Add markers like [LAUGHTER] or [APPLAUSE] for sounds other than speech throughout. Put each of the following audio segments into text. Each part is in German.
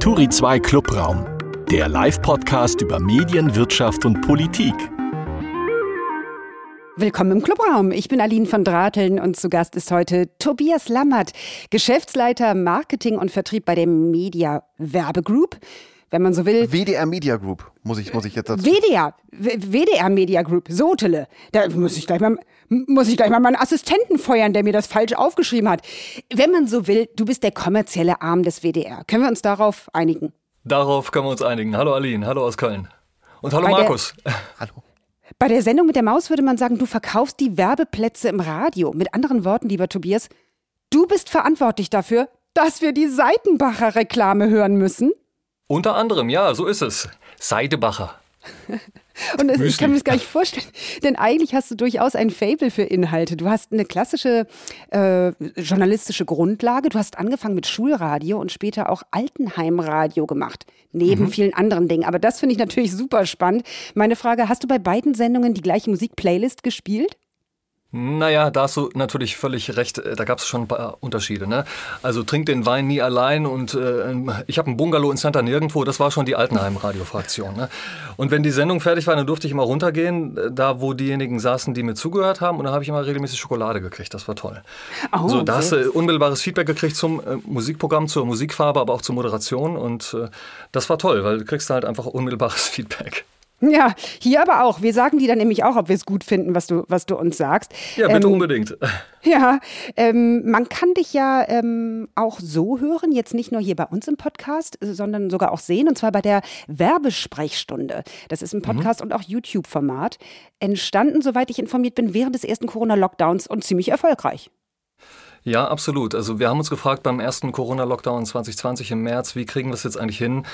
Turi 2 Clubraum, der Live-Podcast über Medien, Wirtschaft und Politik. Willkommen im Clubraum. Ich bin Aline von Drateln und zu Gast ist heute Tobias Lammert, Geschäftsleiter Marketing und Vertrieb bei der Media Werbegroup wenn man so will. WDR Media Group, muss ich, muss ich jetzt dazu. WDR, WDR Media Group, Sotele. Da muss ich gleich mal, muss ich gleich mal meinen Assistenten feuern, der mir das falsch aufgeschrieben hat. Wenn man so will, du bist der kommerzielle Arm des WDR. Können wir uns darauf einigen? Darauf können wir uns einigen. Hallo Aline, hallo aus Köln. Und hallo Bei Markus. [LAUGHS] hallo. Bei der Sendung mit der Maus würde man sagen, du verkaufst die Werbeplätze im Radio. Mit anderen Worten, lieber Tobias, du bist verantwortlich dafür, dass wir die Seitenbacher Reklame hören müssen. Unter anderem, ja, so ist es. Seidebacher. [LAUGHS] Und es, ich kann mir das gar nicht vorstellen, denn eigentlich hast du durchaus ein Fable für Inhalte. Du hast eine klassische äh, journalistische Grundlage. Du hast angefangen mit Schulradio und später auch Altenheimradio gemacht, neben mhm. vielen anderen Dingen. Aber das finde ich natürlich super spannend. Meine Frage, hast du bei beiden Sendungen die gleiche Musikplaylist gespielt? Naja, da hast du natürlich völlig recht. Äh, da gab es schon ein paar Unterschiede. Ne? Also trink den Wein nie allein und äh, ich habe ein Bungalow in Santa Nirgendwo. Das war schon die Altenheim-Radiofraktion. Ne? Und wenn die Sendung fertig war, dann durfte ich immer runtergehen, äh, da wo diejenigen saßen, die mir zugehört haben. Und dann habe ich immer regelmäßig Schokolade gekriegt. Das war toll. Oh, so, da hast du unmittelbares Feedback gekriegt zum äh, Musikprogramm, zur Musikfarbe, aber auch zur Moderation. Und äh, das war toll, weil du kriegst halt einfach unmittelbares [LAUGHS] Feedback. Ja, hier aber auch. Wir sagen die dann nämlich auch, ob wir es gut finden, was du, was du uns sagst. Ja, bitte ähm, unbedingt. [LAUGHS] Ja, ähm, man kann dich ja ähm, auch so hören, jetzt nicht nur hier bei uns im Podcast, sondern sogar auch sehen, und zwar bei der Werbesprechstunde. Das ist ein mhm. Podcast mhm. und auch YouTube-Format. Entstanden, soweit ich informiert bin, während des ersten Corona-Lockdowns und ziemlich erfolgreich. Ja, absolut. Also wir haben uns gefragt beim ersten Corona-Lockdown 2020 im März, wie kriegen wir es jetzt eigentlich hin?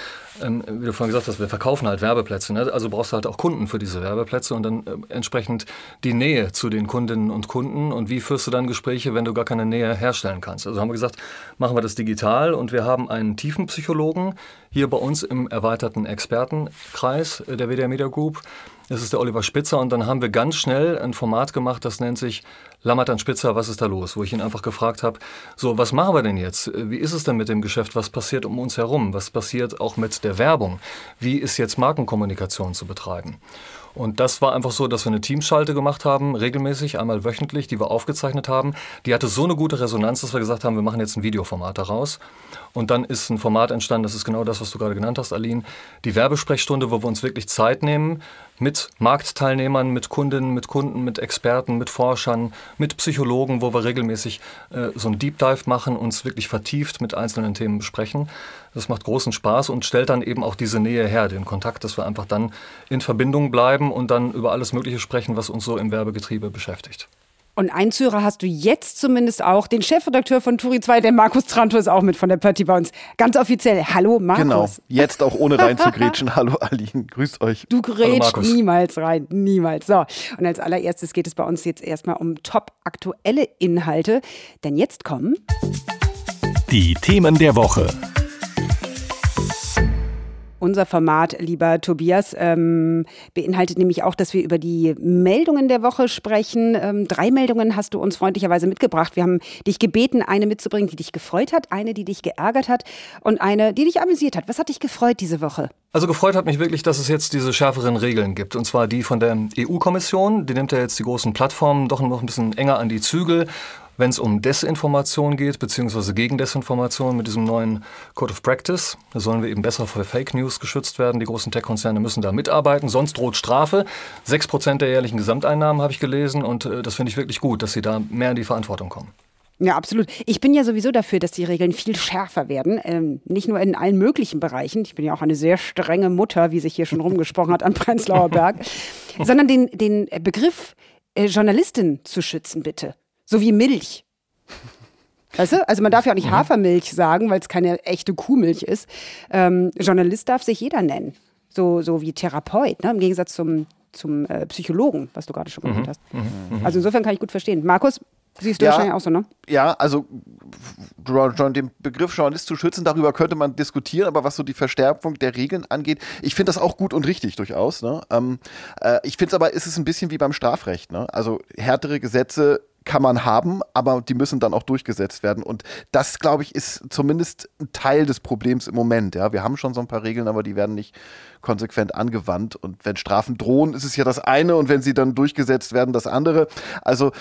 Ähm, wie du vorhin gesagt hast, wir verkaufen halt Werbeplätze. Ne? Also brauchst du halt auch Kunden für diese Werbeplätze und dann äh, entsprechend die Nähe zu den Kundinnen und Kunden. Und wie führst du dann Gespräche, wenn du gar keine Nähe herstellen kannst? Also haben wir gesagt, machen wir das digital und wir haben einen Tiefenpsychologen hier bei uns im erweiterten Expertenkreis der WDR Media Group das ist der Oliver Spitzer und dann haben wir ganz schnell ein Format gemacht, das nennt sich Lammert Spitzer, was ist da los? Wo ich ihn einfach gefragt habe, so, was machen wir denn jetzt? Wie ist es denn mit dem Geschäft? Was passiert um uns herum? Was passiert auch mit der Werbung? Wie ist jetzt Markenkommunikation zu betreiben? Und das war einfach so, dass wir eine Teamschalte gemacht haben, regelmäßig, einmal wöchentlich, die wir aufgezeichnet haben. Die hatte so eine gute Resonanz, dass wir gesagt haben, wir machen jetzt ein Videoformat daraus. Und dann ist ein Format entstanden, das ist genau das, was du gerade genannt hast, Aline. Die Werbesprechstunde, wo wir uns wirklich Zeit nehmen, mit Marktteilnehmern, mit Kundinnen, mit Kunden, mit Experten, mit Forschern, mit Psychologen, wo wir regelmäßig äh, so ein Deep Dive machen, uns wirklich vertieft mit einzelnen Themen besprechen. Das macht großen Spaß und stellt dann eben auch diese Nähe her, den Kontakt, dass wir einfach dann in Verbindung bleiben und dann über alles Mögliche sprechen, was uns so im Werbegetriebe beschäftigt. Und einen Zuhörer hast du jetzt zumindest auch. Den Chefredakteur von Turi 2, der Markus Tranto, ist auch mit von der Party bei uns. Ganz offiziell. Hallo, Markus. Genau. Jetzt auch ohne reinzugrätschen. [LAUGHS] Hallo, Aline. Grüßt euch. Du grätschst niemals rein. Niemals. So. Und als allererstes geht es bei uns jetzt erstmal um top aktuelle Inhalte. Denn jetzt kommen. Die Themen der Woche. Unser Format, lieber Tobias, ähm, beinhaltet nämlich auch, dass wir über die Meldungen der Woche sprechen. Ähm, drei Meldungen hast du uns freundlicherweise mitgebracht. Wir haben dich gebeten, eine mitzubringen, die dich gefreut hat, eine, die dich geärgert hat und eine, die dich amüsiert hat. Was hat dich gefreut diese Woche? Also gefreut hat mich wirklich, dass es jetzt diese schärferen Regeln gibt. Und zwar die von der EU-Kommission. Die nimmt ja jetzt die großen Plattformen doch noch ein bisschen enger an die Zügel wenn es um Desinformation geht, beziehungsweise gegen Desinformation mit diesem neuen Code of Practice. Da sollen wir eben besser vor Fake News geschützt werden. Die großen Tech-Konzerne müssen da mitarbeiten, sonst droht Strafe. Sechs Prozent der jährlichen Gesamteinnahmen habe ich gelesen und äh, das finde ich wirklich gut, dass sie da mehr in die Verantwortung kommen. Ja, absolut. Ich bin ja sowieso dafür, dass die Regeln viel schärfer werden. Ähm, nicht nur in allen möglichen Bereichen. Ich bin ja auch eine sehr strenge Mutter, wie sich hier schon rumgesprochen hat, an Prenzlauer Berg. [LAUGHS] sondern den, den Begriff äh, Journalistin zu schützen, bitte. So wie Milch. [LAUGHS] Weißt du? Also man darf ja auch nicht mhm. Hafermilch sagen, weil es keine echte Kuhmilch ist. Ähm, Journalist darf sich jeder nennen. So, so wie Therapeut, ne? im Gegensatz zum, zum äh, Psychologen, was du gerade schon genannt mhm. hast. Mhm. Also insofern kann ich gut verstehen. Markus, siehst du ja, wahrscheinlich auch so, ne? Ja, also den Begriff Journalist zu schützen, darüber könnte man diskutieren, aber was so die Verstärkung der Regeln angeht, ich finde das auch gut und richtig durchaus. Ne? Ähm, äh, ich finde es aber, ist es ein bisschen wie beim Strafrecht. Ne? Also härtere Gesetze kann man haben, aber die müssen dann auch durchgesetzt werden. Und das, glaube ich, ist zumindest ein Teil des Problems im Moment. Ja, wir haben schon so ein paar Regeln, aber die werden nicht konsequent angewandt. Und wenn Strafen drohen, ist es ja das eine und wenn sie dann durchgesetzt werden, das andere. Also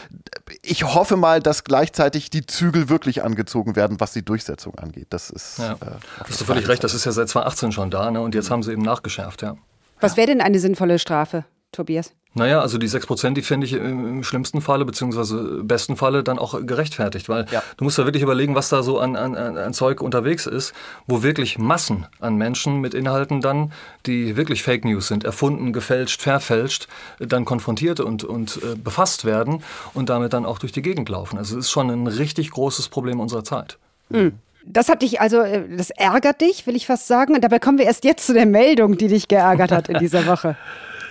ich hoffe mal, dass gleichzeitig die Zügel wirklich angezogen werden, was die Durchsetzung angeht. Das ist. Ja. Äh, hast du völlig recht, das ist ja seit 2018 schon da, ne? Und jetzt haben sie eben nachgeschärft, ja. Was wäre denn eine sinnvolle Strafe, Tobias? Naja, also die 6%, die finde ich im schlimmsten Falle, beziehungsweise besten Falle dann auch gerechtfertigt, weil ja. du musst ja wirklich überlegen, was da so an, an, an Zeug unterwegs ist, wo wirklich Massen an Menschen mit Inhalten dann, die wirklich Fake News sind, erfunden, gefälscht, verfälscht, dann konfrontiert und, und äh, befasst werden und damit dann auch durch die Gegend laufen. Also es ist schon ein richtig großes Problem unserer Zeit. Mhm. Das hat dich also, äh, das ärgert dich, will ich fast sagen. Und dabei kommen wir erst jetzt zu der Meldung, die dich geärgert hat in dieser Woche. [LAUGHS]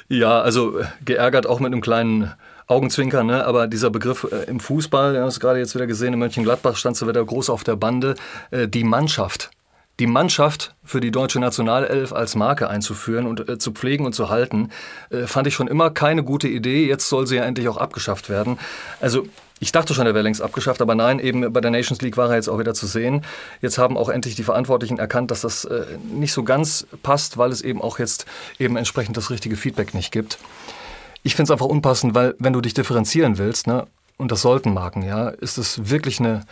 Ja, also äh, geärgert auch mit einem kleinen Augenzwinkern, ne? aber dieser Begriff äh, im Fußball, wir haben es gerade jetzt wieder gesehen, in Mönchengladbach stand so wieder groß auf der Bande, äh, die Mannschaft. Die Mannschaft für die deutsche Nationalelf als Marke einzuführen und äh, zu pflegen und zu halten, äh, fand ich schon immer keine gute Idee. Jetzt soll sie ja endlich auch abgeschafft werden. Also ich dachte schon, er wäre längst abgeschafft, aber nein, eben bei der Nations League war er jetzt auch wieder zu sehen. Jetzt haben auch endlich die Verantwortlichen erkannt, dass das äh, nicht so ganz passt, weil es eben auch jetzt eben entsprechend das richtige Feedback nicht gibt. Ich finde es einfach unpassend, weil wenn du dich differenzieren willst, ne, und das sollten Marken, ja, ist es wirklich eine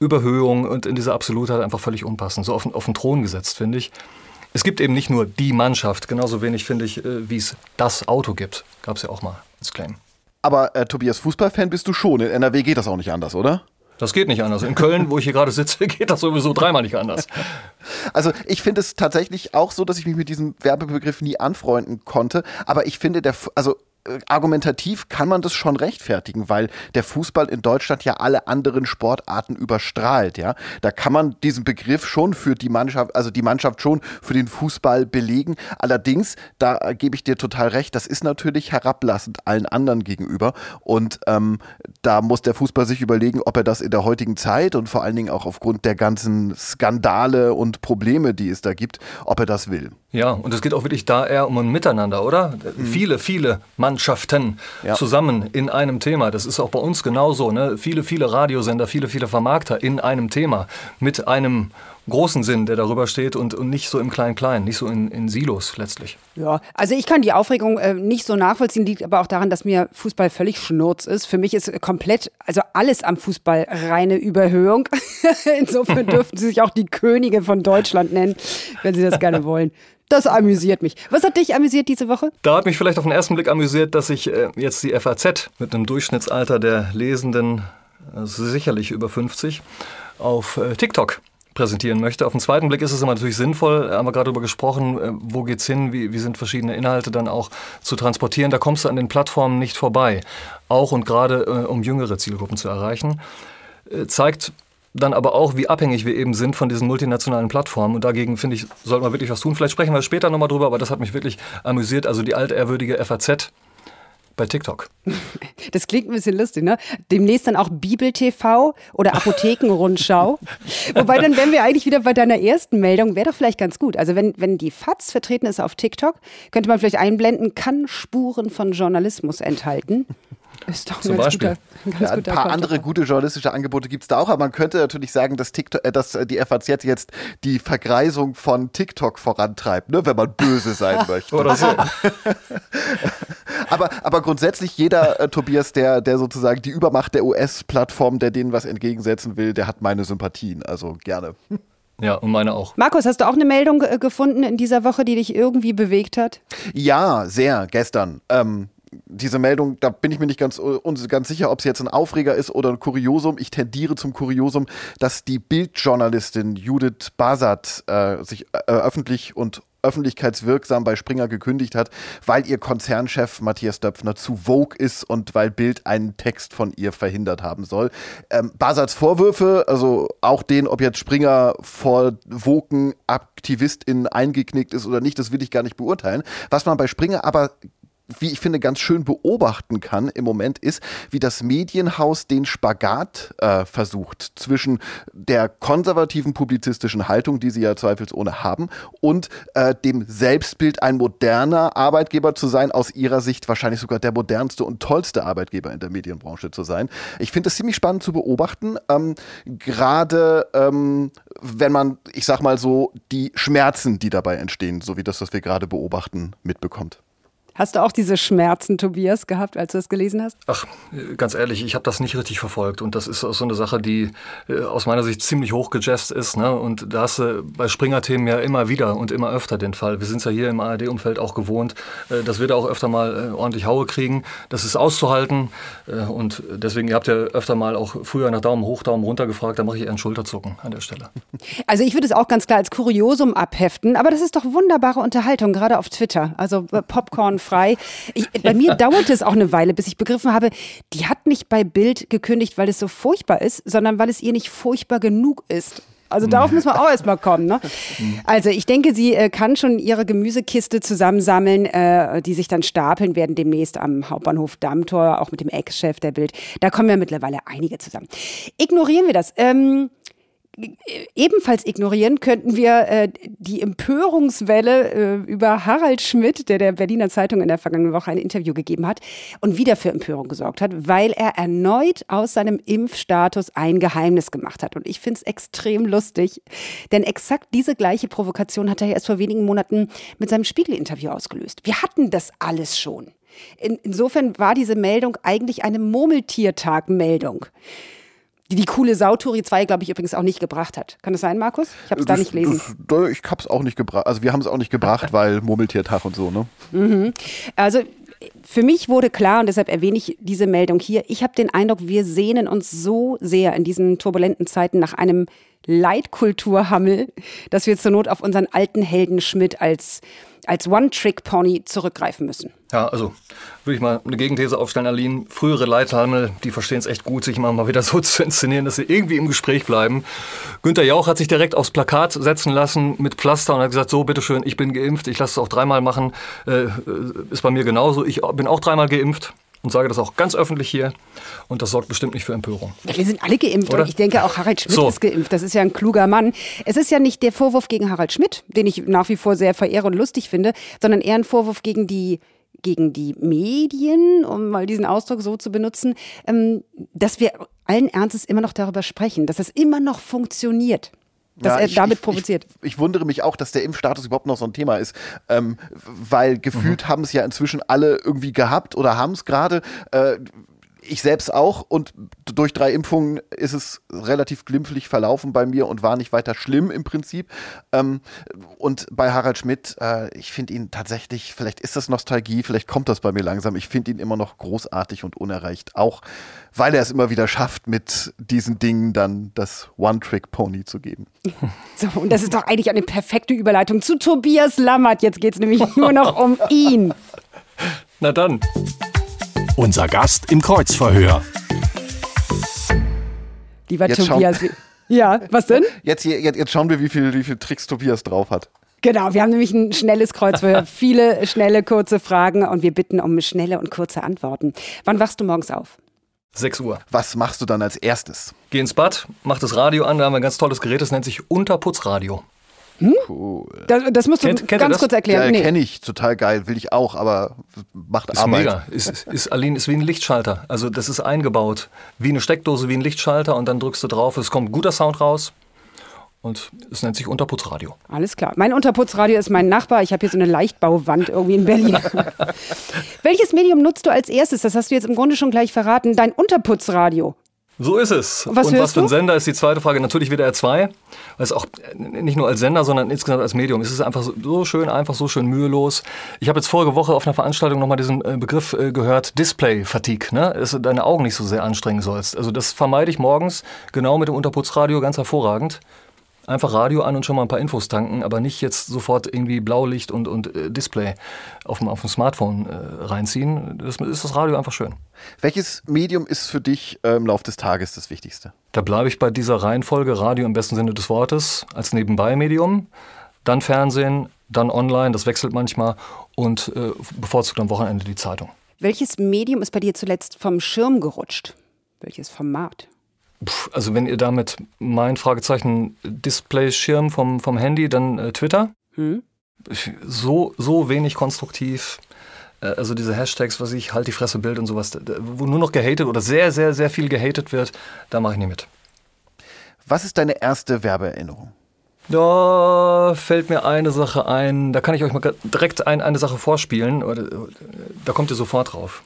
Überhöhung und in dieser Absolutheit einfach völlig unpassend. So auf, auf den Thron gesetzt, finde ich. Es gibt eben nicht nur die Mannschaft, genauso wenig finde ich, äh, wie es das Auto gibt. Gab es ja auch mal als Claim. Aber äh, Tobias, Fußballfan bist du schon. In NRW geht das auch nicht anders, oder? Das geht nicht anders. In Köln, wo ich hier gerade sitze, [LAUGHS] geht das sowieso dreimal nicht anders. Also ich finde es tatsächlich auch so, dass ich mich mit diesem Werbebegriff nie anfreunden konnte. Aber ich finde, der, also argumentativ kann man das schon rechtfertigen, weil der Fußball in Deutschland ja alle anderen Sportarten überstrahlt, ja. Da kann man diesen Begriff schon für die Mannschaft, also die Mannschaft schon für den Fußball belegen. Allerdings, da äh, gebe ich dir total recht, das ist natürlich herablassend allen anderen gegenüber und ähm, da muss der Fußball sich überlegen, ob er das in der heutigen Zeit und vor allen Dingen auch aufgrund der ganzen Skandale und Probleme, die es da gibt, ob er das will. Ja, und es geht auch wirklich da eher um ein Miteinander, oder? Mhm. Viele, viele Mannschaften ja. zusammen in einem Thema. Das ist auch bei uns genauso. Ne? Viele, viele Radiosender, viele, viele Vermarkter in einem Thema mit einem großen Sinn, der darüber steht und, und nicht so im Klein-Klein, nicht so in, in Silos letztlich. Ja, also ich kann die Aufregung äh, nicht so nachvollziehen, liegt aber auch daran, dass mir Fußball völlig schnurz ist. Für mich ist komplett, also alles am Fußball reine Überhöhung. [LAUGHS] Insofern [LAUGHS] dürften sie sich auch die Könige von Deutschland nennen, wenn sie das gerne wollen. Das amüsiert mich. Was hat dich amüsiert diese Woche? Da hat mich vielleicht auf den ersten Blick amüsiert, dass ich äh, jetzt die FAZ mit einem Durchschnittsalter der Lesenden, also sicherlich über 50, auf äh, TikTok präsentieren möchte. Auf den zweiten Blick ist es immer natürlich sinnvoll, haben wir gerade darüber gesprochen, äh, wo geht's hin, wie, wie sind verschiedene Inhalte dann auch zu transportieren. Da kommst du an den Plattformen nicht vorbei. Auch und gerade äh, um jüngere Zielgruppen zu erreichen. Äh, zeigt dann aber auch, wie abhängig wir eben sind von diesen multinationalen Plattformen. Und dagegen, finde ich, sollte man wirklich was tun. Vielleicht sprechen wir später nochmal drüber, aber das hat mich wirklich amüsiert. Also die altehrwürdige FAZ bei TikTok. [LAUGHS] Das klingt ein bisschen lustig, ne? Demnächst dann auch Bibel TV oder Apothekenrundschau. [LAUGHS] Wobei dann wären wir eigentlich wieder bei deiner ersten Meldung. Wäre doch vielleicht ganz gut. Also wenn, wenn die FAZ vertreten ist auf TikTok, könnte man vielleicht einblenden, kann Spuren von Journalismus enthalten. Ist doch Zum Beispiel. Guter, ja, ein paar Konto. andere gute journalistische Angebote gibt es da auch, aber man könnte natürlich sagen, dass, TikTok, äh, dass die FAZ jetzt die Vergreisung von TikTok vorantreibt, ne, wenn man böse sein [LAUGHS] möchte. Oder so. [LAUGHS] aber, aber grundsätzlich jeder, äh, Tobias, der, der sozusagen die Übermacht der US-Plattform, der denen was entgegensetzen will, der hat meine Sympathien. Also gerne. Ja, und meine auch. Markus, hast du auch eine Meldung äh, gefunden in dieser Woche, die dich irgendwie bewegt hat? Ja, sehr, gestern. Ähm, diese Meldung, da bin ich mir nicht ganz, ganz sicher, ob es jetzt ein Aufreger ist oder ein Kuriosum. Ich tendiere zum Kuriosum, dass die Bildjournalistin Judith Basat äh, sich äh, öffentlich und öffentlichkeitswirksam bei Springer gekündigt hat, weil ihr Konzernchef Matthias Döpfner zu Vogue ist und weil Bild einen Text von ihr verhindert haben soll. Ähm, Basats Vorwürfe, also auch den, ob jetzt Springer vor Voken AktivistInnen eingeknickt ist oder nicht, das will ich gar nicht beurteilen. Was man bei Springer aber wie ich finde, ganz schön beobachten kann im Moment ist, wie das Medienhaus den Spagat äh, versucht zwischen der konservativen publizistischen Haltung, die sie ja zweifelsohne haben, und äh, dem Selbstbild, ein moderner Arbeitgeber zu sein, aus ihrer Sicht wahrscheinlich sogar der modernste und tollste Arbeitgeber in der Medienbranche zu sein. Ich finde es ziemlich spannend zu beobachten, ähm, gerade ähm, wenn man, ich sag mal so, die Schmerzen, die dabei entstehen, so wie das, was wir gerade beobachten, mitbekommt. Hast du auch diese Schmerzen, Tobias, gehabt, als du das gelesen hast? Ach, ganz ehrlich, ich habe das nicht richtig verfolgt. Und das ist so eine Sache, die äh, aus meiner Sicht ziemlich hochgejazzt ist. Ne? Und da hast du bei Springer-Themen ja immer wieder und immer öfter den Fall. Wir sind ja hier im ARD-Umfeld auch gewohnt, äh, dass wir da auch öfter mal äh, ordentlich Haue kriegen. Das ist auszuhalten. Und deswegen, ihr habt ja öfter mal auch früher nach Daumen hoch, Daumen runter gefragt. Da mache ich eher ein Schulterzucken an der Stelle. Also ich würde es auch ganz klar als Kuriosum abheften. Aber das ist doch wunderbare Unterhaltung, gerade auf Twitter. Also Popcorn frei. Ich, bei mir [LAUGHS] dauerte es auch eine Weile, bis ich begriffen habe, die hat nicht bei Bild gekündigt, weil es so furchtbar ist, sondern weil es ihr nicht furchtbar genug ist. Also darauf muss man auch erstmal kommen. Ne? [LAUGHS] Also ich denke, sie äh, kann schon ihre Gemüsekiste zusammensammeln, äh, die sich dann stapeln werden demnächst am Hauptbahnhof Dammtor, auch mit dem Ex-Chef der Bild. Da kommen ja mittlerweile einige zusammen. Ignorieren wir das. Ähm, ebenfalls ignorieren könnten wir äh, die Empörungswelle äh, über Harald Schmidt, der der Berliner Zeitung in der vergangenen Woche ein Interview gegeben hat und wieder für Empörung gesorgt hat, weil er erneut aus seinem Impfstatus ein Geheimnis gemacht hat. Und ich finde es extrem lustig, denn exakt diese gleiche Provokation hat er erst vor wenigen Monaten mit seinem Spiegel-Interview ausgelöst. Wir hatten das alles schon. In, insofern war diese Meldung eigentlich eine Murmeltiertag-Meldung die die coole Sauturi 2, glaube ich, übrigens auch nicht gebracht hat. Kann das sein, Markus? Ich habe es da nicht lesen. Das, ich habe es auch nicht gebracht. Also wir haben es [LAUGHS] auch nicht gebracht, weil Murmeltiertag und so, ne? Mhm. Also für mich wurde klar, und deshalb erwähne ich diese Meldung hier, ich habe den Eindruck, wir sehnen uns so sehr in diesen turbulenten Zeiten nach einem Leitkulturhammel, dass wir zur Not auf unseren alten Helden Schmidt als als One-Trick-Pony zurückgreifen müssen. Ja, also würde ich mal eine Gegenthese aufstellen, Aline. Frühere Leithammel, die verstehen es echt gut, sich mal, mal wieder so zu inszenieren, dass sie irgendwie im Gespräch bleiben. Günter Jauch hat sich direkt aufs Plakat setzen lassen mit Pflaster und hat gesagt, so, bitteschön, ich bin geimpft, ich lasse es auch dreimal machen. Äh, ist bei mir genauso. Ich bin auch dreimal geimpft und sage das auch ganz öffentlich hier. Und das sorgt bestimmt nicht für Empörung. Wir sind alle geimpft Oder? und ich denke auch Harald Schmidt so. ist geimpft. Das ist ja ein kluger Mann. Es ist ja nicht der Vorwurf gegen Harald Schmidt, den ich nach wie vor sehr verehre und lustig finde, sondern eher ein Vorwurf gegen die gegen die Medien, um mal diesen Ausdruck so zu benutzen, ähm, dass wir allen Ernstes immer noch darüber sprechen, dass es immer noch funktioniert dass ja, er damit ich, provoziert. Ich, ich, wundere mich auch, dass der Impfstatus überhaupt noch so ein Thema ist, ähm, weil gefühlt mhm. haben es ja inzwischen alle irgendwie gehabt oder haben es gerade. Äh, ich selbst auch und durch drei Impfungen ist es relativ glimpflich verlaufen bei mir und war nicht weiter schlimm im Prinzip. Ähm, und bei Harald Schmidt, äh, ich finde ihn tatsächlich, vielleicht ist das Nostalgie, vielleicht kommt das bei mir langsam. Ich finde ihn immer noch großartig und unerreicht, auch weil er es immer wieder schafft, mit diesen Dingen dann das One-Trick-Pony zu geben. [LAUGHS] So, und das ist doch eigentlich eine perfekte Überleitung zu Tobias Lammert. Jetzt geht es nämlich nur noch um ihn. Na dann. Unser Gast im Kreuzverhör. Lieber jetzt Tobias. Ja, was denn? Jetzt, jetzt, jetzt schauen wir, wie viel, wie viel Tricks Tobias drauf hat. Genau, wir haben nämlich ein schnelles Kreuzverhör, [LAUGHS] viele schnelle, kurze Fragen und wir bitten um schnelle und kurze Antworten. Wann wachst du morgens auf? 6 Uhr. Was machst du dann als erstes? Geh ins Bad, mach das Radio an, da haben wir ein ganz tolles Gerät, das nennt sich Unterputzradio. Hm? Cool. Das, das musst du kennt, kennt ganz kurz erklären. Ja, nee. kenne ich, total geil, will ich auch, aber macht ist Arbeit. Mega. Ist, ist, Aline, ist wie ein Lichtschalter. Also das ist eingebaut, wie eine Steckdose, wie ein Lichtschalter und dann drückst du drauf, es kommt guter Sound raus. Und es nennt sich Unterputzradio. Alles klar. Mein Unterputzradio ist mein Nachbar. Ich habe hier so eine Leichtbauwand irgendwie in Berlin. [LAUGHS] Welches Medium nutzt du als erstes? Das hast du jetzt im Grunde schon gleich verraten. Dein Unterputzradio. So ist es. Was und was für ein Sender ist die zweite Frage? Natürlich WDR 2, weil es auch nicht nur als Sender, sondern insgesamt als Medium. Es ist einfach so schön, einfach so schön mühelos. Ich habe jetzt vorige Woche auf einer Veranstaltung nochmal diesen äh, Begriff äh, gehört, Display-Fatigue, ne? dass du deine Augen nicht so sehr anstrengen sollst. Also das vermeide ich morgens genau mit dem Unterputzradio ganz hervorragend einfach Radio an und schon mal ein paar Infos tanken, aber nicht jetzt sofort irgendwie Blaulicht und, und äh, Display auf dem, auf dem Smartphone äh, reinziehen. Das ist das Radio einfach schön. Welches Medium ist für dich äh, im Laufe des Tages das Wichtigste? Da bleibe ich bei dieser Reihenfolge Radio im besten Sinne des Wortes als Nebenbei-Medium, dann Fernsehen, dann online, das wechselt manchmal und äh, bevorzugt am Wochenende die Zeitung. Welches Medium ist bei dir zuletzt vom Schirm gerutscht? Welches Format? Also wenn ihr damit mein Fragezeichen Display-Schirm vom, vom Handy, dann äh, Twitter. Hm? So, so wenig konstruktiv. Äh, Also diese Hashtags, was ich, halt die Fresse Bild und sowas, wo nur noch gehatet oder sehr, sehr, sehr viel gehatet wird, da mache ich nicht mit. Was ist deine erste Werbeerinnerung? Da fällt mir eine Sache ein, da kann ich euch mal direkt ein, eine Sache vorspielen, oder, äh, da kommt ihr sofort drauf.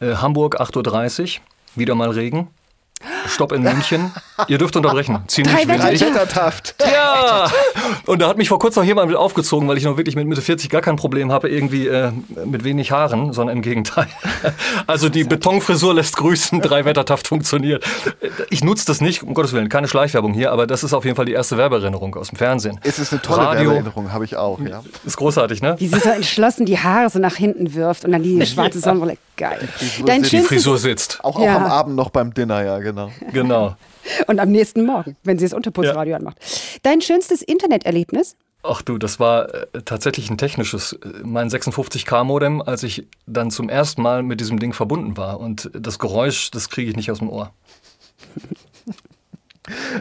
Äh, Hamburg 8.30 Uhr, wieder mal Regen. [GASPS] Stopp in München. Ihr dürft unterbrechen. Ziemlich wichtig. Wettertaft. Ja! Und da hat mich vor kurzem noch jemand mit aufgezogen, weil ich noch wirklich mit Mitte 40 gar kein Problem habe, irgendwie äh, mit wenig Haaren, sondern im Gegenteil. Also die Betonfrisur lässt grüßen, drei Wettertaft funktioniert. Ich nutze das nicht, um Gottes Willen, keine Schleichwerbung hier, aber das ist auf jeden Fall die erste Werbeerinnerung aus dem Fernsehen. Es ist eine tolle Radio. Werbeerinnerung, habe ich auch. Ja. Ist großartig, ne? Wie sie so entschlossen die Haare so nach hinten wirft und dann die [LAUGHS] schwarze Sonnenbrille. Geil. Dein Die Die schönstes, Frisur sitzt. Auch, auch Ja. am Abend noch beim Dinner, ja, genau. [LAUGHS] Genau. und am nächsten Morgen, wenn sie das Unterputzradio anmacht. Dein schönstes Interneterlebnis? Ach du, das war äh, tatsächlich ein technisches. Äh, Mein 56K-Modem, als ich dann zum ersten Mal mit diesem Ding verbunden war. Und das Geräusch, das kriege ich nicht aus dem Ohr.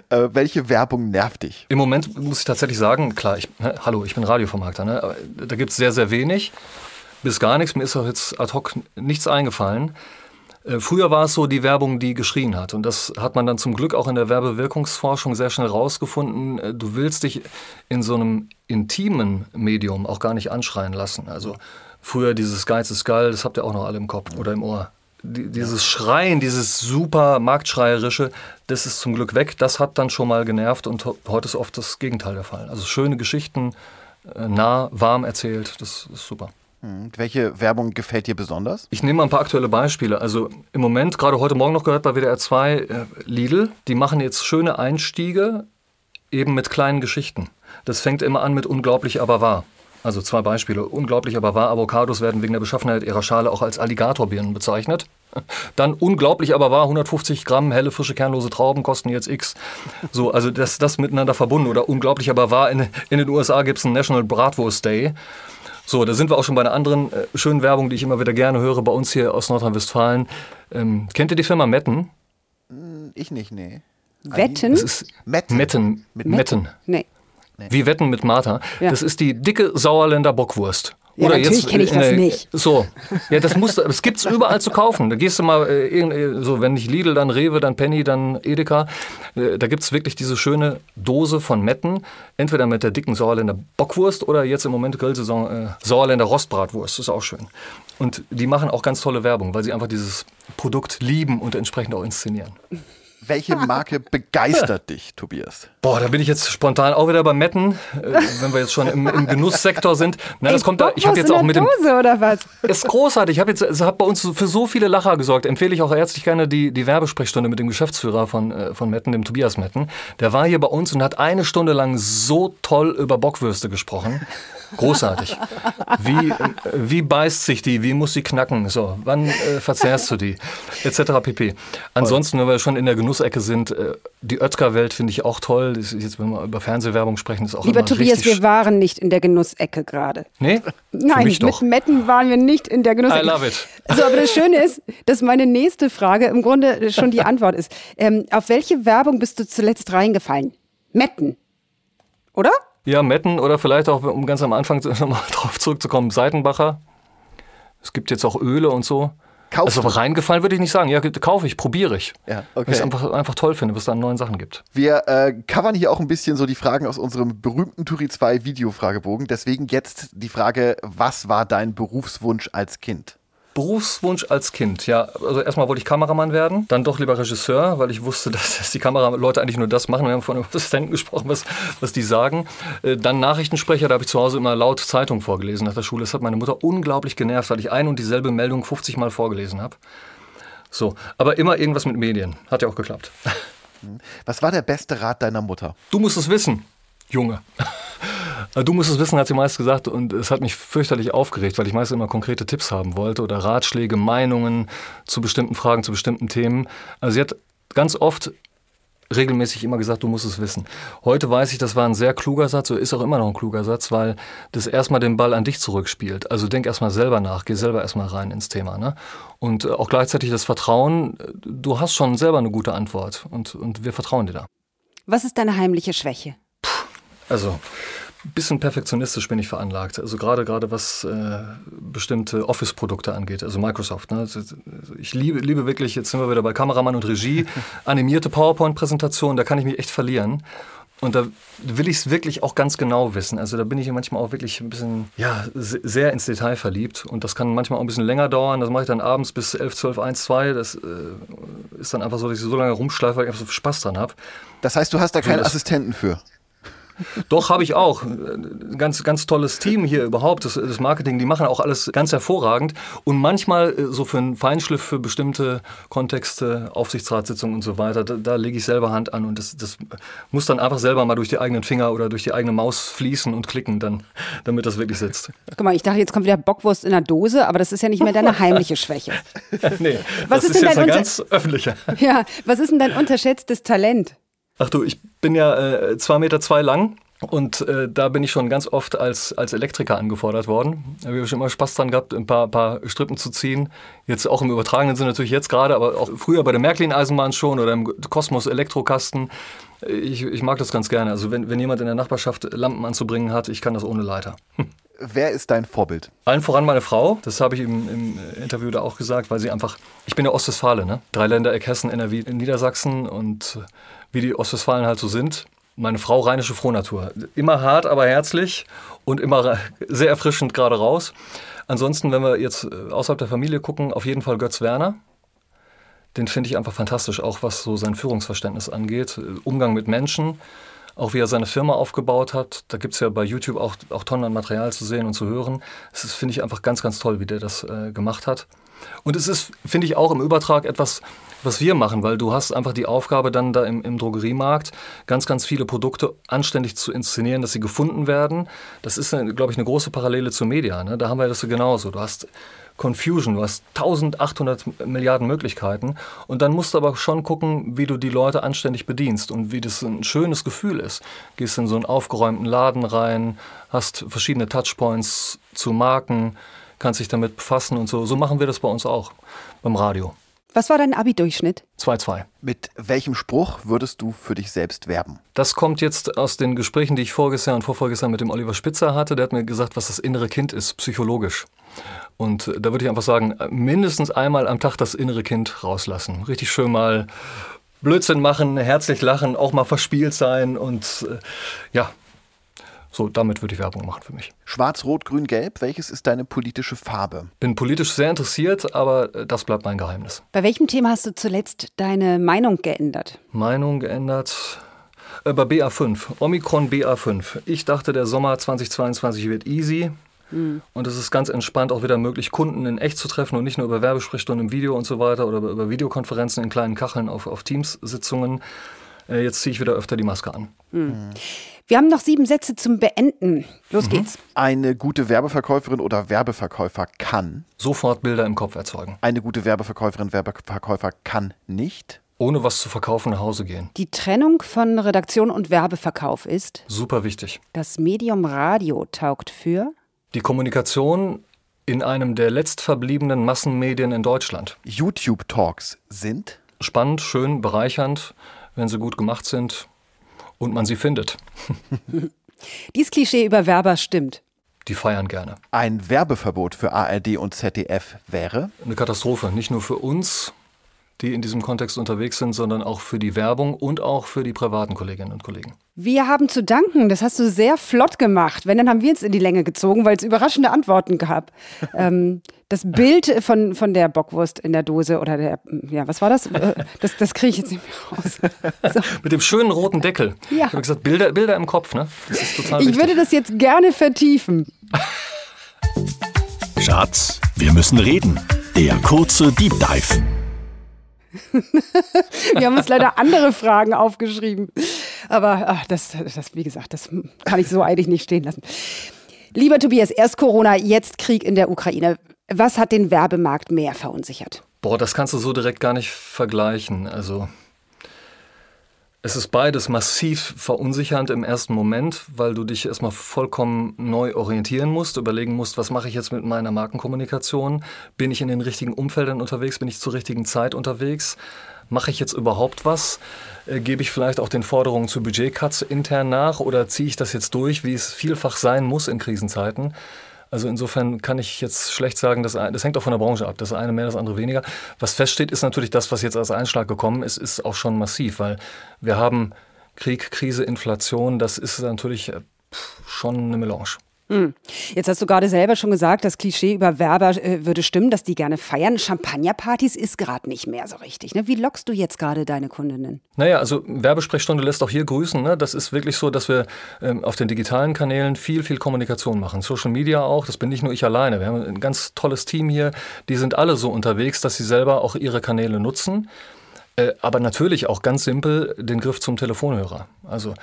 Äh, welche Werbung nervt dich? Im Moment muss ich tatsächlich sagen, klar, ich, hä, hallo, ich bin Radiovermarkter, ne? da gibt es sehr, sehr wenig, bis gar nichts. Mir ist auch jetzt ad hoc nichts eingefallen. Äh, Früher war es so die Werbung, die geschrien hat. Und das hat man dann zum Glück auch in der Werbewirkungsforschung sehr schnell rausgefunden. Äh, Du willst dich in so einem intimen Medium auch gar nicht anschreien lassen. Also früher dieses Geiz ist geil, das habt ihr auch noch alle im Kopf oder im Ohr. Die, dieses Schreien, dieses super Marktschreierische, das ist zum Glück weg. Das hat dann schon mal genervt und heute ist oft das Gegenteil der Fall. Also schöne Geschichten, äh, nah, warm erzählt, das ist super. Hm, Welche Werbung gefällt dir besonders? Ich nehme mal ein paar aktuelle Beispiele. Also im Moment, gerade heute Morgen noch gehört bei WDR 2, äh, Lidl, die machen jetzt schöne Einstiege eben mit kleinen Geschichten. Das fängt immer an mit unglaublich aber wahr. Also zwei Beispiele. Unglaublich aber wahr, Avocados werden wegen der Beschaffenheit ihrer Schale auch als Alligatorbirnen bezeichnet. [LAUGHS] Dann unglaublich aber wahr, 150 Gramm helle, frische, kernlose Trauben kosten jetzt X. So, also das, das miteinander verbunden. Oder unglaublich aber wahr, in, in den USA gibt es einen National Bratwurst Day. So, da sind wir auch schon bei einer anderen äh, schönen Werbung, die ich immer wieder gerne höre, bei uns hier aus Nordrhein-Westfalen. Ähm, kennt ihr die Firma Metten? Ich nicht, nee. Wetten? Das ist Metten. Metten. Mit Metten. Nee. Wie Wetten mit Martha. Ja. Das ist die dicke Sauerländer Bockwurst. Ja, natürlich kenn ich das nicht. So, ja, das muss, das gibt's überall zu kaufen. Da gehst du mal, äh, äh, so wenn nicht Lidl, dann Rewe, dann Penny, dann Edeka. Äh, da gibt's wirklich diese schöne Dose von Metten, entweder mit der dicken Sauerländer Bockwurst oder jetzt im Moment Grillsaison äh, Sauerländer Rostbratwurst. ist auch schön. Und die machen auch ganz tolle Werbung, weil sie einfach dieses Produkt lieben und entsprechend auch inszenieren. Welche Marke begeistert dich, Tobias? Boah, da bin ich jetzt spontan auch wieder bei Metten, äh, wenn wir jetzt schon im, im Genusssektor sind. Na, das Ey, kommt da. Ich habe jetzt auch mit dem. Dose oder was? Ist großartig. Ich habe jetzt, es hat bei uns für so viele Lacher gesorgt. Empfehle ich auch herzlich gerne die, die Werbesprechstunde mit dem Geschäftsführer von, äh, von Metten, dem Tobias Metten. Der war hier bei uns und hat eine Stunde lang so toll über Bockwürste gesprochen. Großartig. Wie, äh, wie beißt sich die? Wie muss sie knacken? So, wann äh, verzehrst du die? Etc. pp. Ansonsten, wenn wir schon in der Genussecke sind, äh, die Oetker-Welt finde ich auch toll. Das ist jetzt, wenn wir über Fernsehwerbung sprechen, ist auch Lieber immer Tobias, wir waren nicht in der Genussecke gerade. nee? Nein, mich doch. mit Metten waren wir nicht in der Genussecke. I love it. So, aber das Schöne ist, dass meine nächste Frage im Grunde schon die Antwort ist. Ähm, auf welche Werbung bist du zuletzt reingefallen? Metten. Oder? Ja, Metten oder vielleicht auch, um ganz am Anfang [LAUGHS] nochmal drauf zurückzukommen, Seitenbacher. Es gibt jetzt auch Öle und so. Kaufst also reingefallen würde ich nicht sagen. Ja, kaufe ich, probiere ich. Ja, Weil ich es okay. einfach, einfach toll finde, was es da an neuen Sachen gibt. Wir äh, covern hier auch ein bisschen so die Fragen aus unserem berühmten Turi 2 Videofragebogen. Deswegen jetzt die Frage, was war dein Berufswunsch als Kind? Berufswunsch als Kind, ja. Also erstmal wollte ich Kameramann werden, dann doch lieber Regisseur, weil ich wusste, dass, [LAUGHS] dass die Kameraleute eigentlich nur das machen. Wir haben von Assistenten gesprochen, was, was die sagen. Äh, Dann Nachrichtensprecher, da habe ich zu Hause immer laut Zeitung vorgelesen nach der Schule. Das hat meine Mutter unglaublich genervt, weil ich ein und dieselbe Meldung 50 Mal vorgelesen habe. So, aber immer irgendwas mit Medien. Hat ja auch geklappt. [LAUGHS] Was war der beste Rat deiner Mutter? Du musst es wissen, Junge. Du musst es wissen, hat sie meist gesagt, und es hat mich fürchterlich aufgeregt, weil ich meist immer konkrete Tipps haben wollte oder Ratschläge, Meinungen zu bestimmten Fragen, zu bestimmten Themen. Also sie hat ganz oft regelmäßig immer gesagt, du musst es wissen. Heute weiß ich, das war ein sehr kluger Satz, so ist auch immer noch ein kluger Satz, weil das erstmal den Ball an dich zurückspielt. Also denk erstmal selber nach, geh selber erstmal rein ins Thema. Ne? Und äh, auch gleichzeitig das Vertrauen, du hast schon selber eine gute Antwort und, und wir vertrauen dir da. Was ist deine heimliche Schwäche? Also, ein bisschen perfektionistisch bin ich veranlagt. Also gerade gerade was äh, bestimmte Office-Produkte angeht, also Microsoft. Ne? Ich liebe, liebe wirklich, jetzt sind wir wieder bei Kameramann und Regie, [LAUGHS] animierte PowerPoint-Präsentationen, da kann ich mich echt verlieren. Und da will ich es wirklich auch ganz genau wissen. Also da bin ich manchmal auch wirklich ein bisschen, ja, sehr ins Detail verliebt. Und das kann manchmal auch ein bisschen länger dauern. Das mache ich dann abends bis 11, 12, 1, 2. Das äh, ist dann einfach so, dass ich so lange rumschleife, weil ich einfach so Spaß dran habe. Das heißt, du hast da keinen Assistenten für? Doch, habe ich auch. Ganz, ganz tolles Team hier überhaupt, das, das, Marketing, die machen auch alles ganz hervorragend. Und manchmal äh, so für einen Feinschliff für bestimmte Kontexte, Aufsichtsratssitzungen und so weiter, da, da lege ich selber Hand an und das, das muss dann einfach selber mal durch die eigenen Finger oder durch die eigene Maus fließen und klicken, dann, damit das wirklich sitzt. Guck mal, ich dachte, jetzt kommt wieder Bockwurst in der Dose, aber das ist ja nicht mehr deine heimliche Schwäche. [LAUGHS] nee, was das ist, ist jetzt eine ganz öffentliche. Ja, was ist denn dein unterschätztes Talent? Ach du, ich bin ja äh, zwei Meter zwei lang. Und äh, da bin ich schon ganz oft als, als Elektriker angefordert worden. Da habe ich schon immer Spaß dran gehabt, ein paar, paar Strippen zu ziehen. Jetzt auch im übertragenen Sinne natürlich jetzt gerade, aber auch früher bei der Märklin-Eisenbahn schon oder im Kosmos Elektrokasten. Ich, ich mag das ganz gerne. Also wenn, wenn jemand in der Nachbarschaft Lampen anzubringen hat, ich kann das ohne Leiter. Wer ist dein Vorbild? Allen voran meine Frau. Das habe ich im, im Interview da auch gesagt, weil sie einfach, ich bin ja Ostwestfale, ne? Drei Länder, Hessen, NRW, Niedersachsen und wie die Ostwestfalen halt so sind. Meine Frau rheinische Frohnatur. Immer hart, aber herzlich und immer sehr erfrischend gerade raus. Ansonsten, wenn wir jetzt äh, außerhalb der Familie gucken, auf jeden Fall Götz Werner. Den finde ich einfach fantastisch, auch was so sein Führungsverständnis angeht. Umgang mit Menschen, auch wie er seine Firma aufgebaut hat. Da gibt es ja bei YouTube auch, auch Tonnen an Material zu sehen und zu hören. Das finde ich einfach ganz, ganz toll, wie der das äh, gemacht hat. Und es ist, finde ich, auch im Übertrag etwas, was wir machen, weil du hast einfach die Aufgabe dann da im, im Drogeriemarkt ganz, ganz viele Produkte anständig zu inszenieren, dass sie gefunden werden. Das ist, glaube ich, eine große Parallele zu Media. Ne? Da haben wir das genauso. Du hast Confusion, du hast 1800 Milliarden Möglichkeiten und dann musst du aber schon gucken, wie du die Leute anständig bedienst und wie das ein schönes Gefühl ist. Gehst in so einen aufgeräumten Laden rein, hast verschiedene Touchpoints zu Marken, kannst dich damit befassen und so. So machen wir das bei uns auch beim Radio. Was war dein Abi-Durchschnitt? 2,2. Mit welchem Spruch würdest du für dich selbst werben? Das kommt jetzt aus den Gesprächen, die ich vorgestern und vorvorgestern mit dem Oliver Spitzer hatte. Der hat mir gesagt, was das innere Kind ist, psychologisch. Und da würde ich einfach sagen, mindestens einmal am Tag das innere Kind rauslassen. Richtig schön mal Blödsinn machen, herzlich lachen, auch mal verspielt sein und äh, ja, so, damit würde ich Werbung machen für mich. Schwarz, Rot, Grün, Gelb, welches ist deine politische Farbe? Bin politisch sehr interessiert, aber äh, das bleibt mein Geheimnis. Bei welchem Thema hast du zuletzt deine Meinung geändert? Meinung geändert? Äh, bei BA5, Omikron BA5. Ich dachte, der Sommer 2022 wird easy. Mhm. Und es ist ganz entspannt auch wieder möglich, Kunden in echt zu treffen und nicht nur über Werbesprechstunden im Video und so weiter oder über Videokonferenzen in kleinen Kacheln auf, auf Teams-Sitzungen. Äh, jetzt ziehe ich wieder öfter die Maske an. Mhm. Wir haben noch sieben Sätze zum Beenden. Los mhm. geht's. Eine gute Werbeverkäuferin oder Werbeverkäufer kann sofort Bilder im Kopf erzeugen. Eine gute Werbeverkäuferin, Werbeverkäufer kann nicht ohne was zu verkaufen nach Hause gehen. Die Trennung von Redaktion und Werbeverkauf ist super wichtig. Das Medium Radio taugt für die Kommunikation in einem der letztverbliebenen Massenmedien in Deutschland. YouTube Talks sind spannend, schön, bereichernd, wenn sie gut gemacht sind und man sie findet. [LAUGHS] Dies Klischee über Werber stimmt. Die feiern gerne. Ein Werbeverbot für ARD und ZDF wäre? Eine Katastrophe, nicht nur für uns, die in diesem Kontext unterwegs sind, sondern auch für die Werbung und auch für die privaten Kolleginnen und Kollegen. Wir haben zu danken. Das hast du sehr flott gemacht. Wenn, dann haben wir es in die Länge gezogen, weil es überraschende Antworten gab. [LAUGHS] ähm, das Bild von, von der Bockwurst in der Dose oder der, ja, was war das? Äh, das, das kriege ich jetzt nicht mehr raus. [LAUGHS] So. Mit dem schönen roten Deckel. Ja. Ich habe gesagt, Bilder, Bilder im Kopf, ne? Das ist total Ich würde das jetzt gerne vertiefen. Schatz, wir müssen reden. Der kurze Deep Dive. [LAUGHS] Wir haben uns leider andere Fragen aufgeschrieben. Aber ach, das, das, wie gesagt, das kann ich so eilig nicht stehen lassen. Lieber Tobias, erst Corona, jetzt Krieg in der Ukraine. Was hat den Werbemarkt mehr verunsichert? Boah, das kannst du so direkt gar nicht vergleichen. Also Es ist beides massiv verunsichernd im ersten Moment, weil du dich erstmal vollkommen neu orientieren musst, überlegen musst, was mache ich jetzt mit meiner Markenkommunikation? Bin ich in den richtigen Umfeldern unterwegs? Bin ich zur richtigen Zeit unterwegs? Mache ich jetzt überhaupt was? Äh, gebe ich vielleicht auch den Forderungen zu Budgetcuts intern nach oder ziehe ich das jetzt durch, wie es vielfach sein muss in Krisenzeiten? Also insofern kann ich jetzt schlecht sagen, dass, das hängt auch von der Branche ab. Das eine mehr, das andere weniger. Was feststeht, ist natürlich das, was jetzt als Einschlag gekommen ist, ist auch schon massiv, weil wir haben Krieg, Krise, Inflation, das ist natürlich äh, schon eine Melange. Hm. Jetzt hast du gerade selber schon gesagt, das Klischee über Werber äh, würde stimmen, dass die gerne feiern. Champagnerpartys ist gerade nicht mehr so richtig. Ne? Wie lockst du jetzt gerade deine Kundinnen? Naja, also Werbesprechstunde lässt auch hier grüßen. Ne? Das ist wirklich so, dass wir ähm, auf den digitalen Kanälen viel, viel Kommunikation machen. Social Media auch, das bin nicht nur ich alleine. Wir haben ein ganz tolles Team hier. Die sind alle so unterwegs, dass sie selber auch ihre Kanäle nutzen. Äh, aber natürlich auch ganz simpel den Griff zum Telefonhörer. Also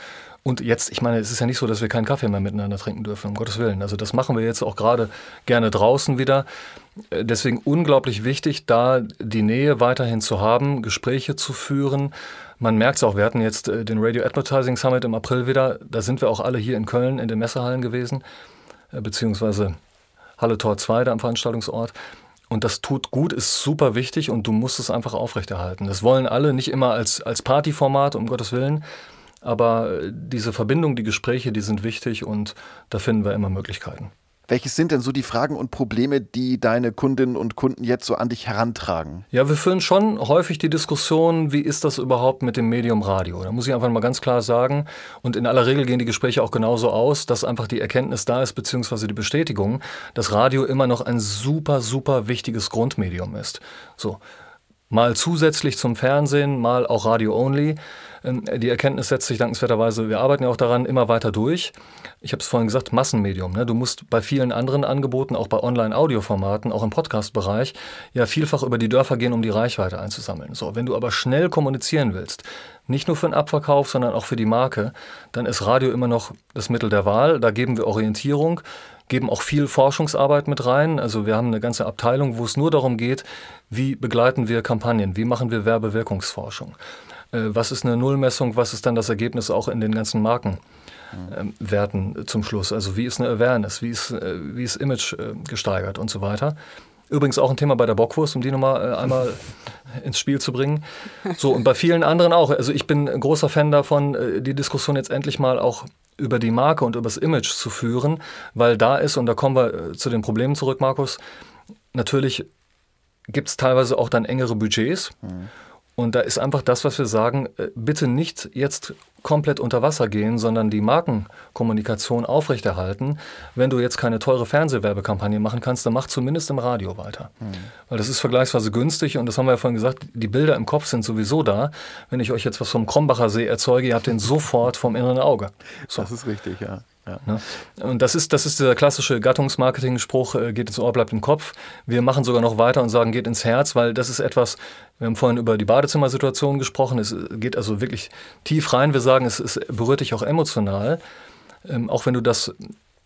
und jetzt, ich meine, es ist ja nicht so, dass wir keinen Kaffee mehr miteinander trinken dürfen, um Gottes Willen. Also das machen wir jetzt auch gerade gerne draußen wieder. Äh, deswegen unglaublich wichtig, da die Nähe weiterhin zu haben, Gespräche zu führen. Man merkt es auch, wir hatten jetzt äh, den Radio Advertising Summit im April wieder. Da sind wir auch alle hier in Köln in den Messehallen gewesen, äh, beziehungsweise Halle Tor 2, da am Veranstaltungsort. Und das tut gut, ist super wichtig und du musst es einfach aufrechterhalten. Das wollen alle nicht immer als, als Partyformat, um Gottes Willen, aber diese Verbindung, die Gespräche, die sind wichtig und da finden wir immer Möglichkeiten. Welches sind denn so die Fragen und Probleme, die deine Kundinnen und Kunden jetzt so an dich herantragen? Ja, wir führen schon häufig die Diskussion, wie ist das überhaupt mit dem Medium Radio? Da muss ich einfach mal ganz klar sagen, und in aller Regel gehen die Gespräche auch genauso aus, dass einfach die Erkenntnis da ist, beziehungsweise die Bestätigung, dass Radio immer noch ein super, super wichtiges Grundmedium ist. So. Mal zusätzlich zum Fernsehen, mal auch Radio-only. Ähm, die Erkenntnis setzt sich dankenswerterweise, wir arbeiten ja auch daran, immer weiter durch. Ich habe es vorhin gesagt, Massenmedium. Ne? Du musst bei vielen anderen Angeboten, auch bei Online-Audioformaten, auch im Podcast-Bereich, ja vielfach über die Dörfer gehen, um die Reichweite einzusammeln. So, wenn du aber schnell kommunizieren willst, nicht nur für den Abverkauf, sondern auch für die Marke, dann ist Radio immer noch das Mittel der Wahl. Da geben wir Orientierung, geben auch viel Forschungsarbeit mit rein. Also wir haben eine ganze Abteilung, wo es nur darum geht, wie begleiten wir Kampagnen, wie machen wir Werbewirkungsforschung. Äh, was ist eine Nullmessung, was ist dann das Ergebnis auch in den ganzen Markenwerten ähm, zum Schluss. Also wie ist eine Awareness, wie ist, äh, wie ist Image äh, gesteigert und so weiter. Übrigens auch ein Thema bei der Bockwurst, um die nochmal einmal [LAUGHS] ins Spiel zu bringen. So, und bei vielen anderen auch. Also ich bin ein großer Fan davon, die Diskussion jetzt endlich mal auch über die Marke und über das Image zu führen, weil da ist, und da kommen wir zu den Problemen zurück, Markus, natürlich gibt es teilweise auch dann engere Budgets. Mhm. Und da ist einfach das, was wir sagen, äh, bitte nicht jetzt komplett unter Wasser gehen, sondern die Markenkommunikation aufrechterhalten. Wenn du jetzt keine teure Fernsehwerbekampagne machen kannst, dann mach zumindest im Radio weiter. Mhm. Weil das ist vergleichsweise günstig und das haben wir ja vorhin gesagt, die Bilder im Kopf sind sowieso da. Wenn ich euch jetzt was vom Krombacher See erzeuge, ihr habt den sofort vom inneren Auge. So. Das ist richtig, ja. Ja. Ne? Und das ist, das ist der klassische Gattungsmarketing-Spruch, äh, geht ins Ohr, bleibt im Kopf. Wir machen sogar noch weiter und sagen, geht ins Herz, weil das ist etwas, wir haben vorhin über die Badezimmersituation gesprochen, es geht also wirklich tief rein. Wir sagen, es, es berührt dich auch emotional, ähm, auch wenn du das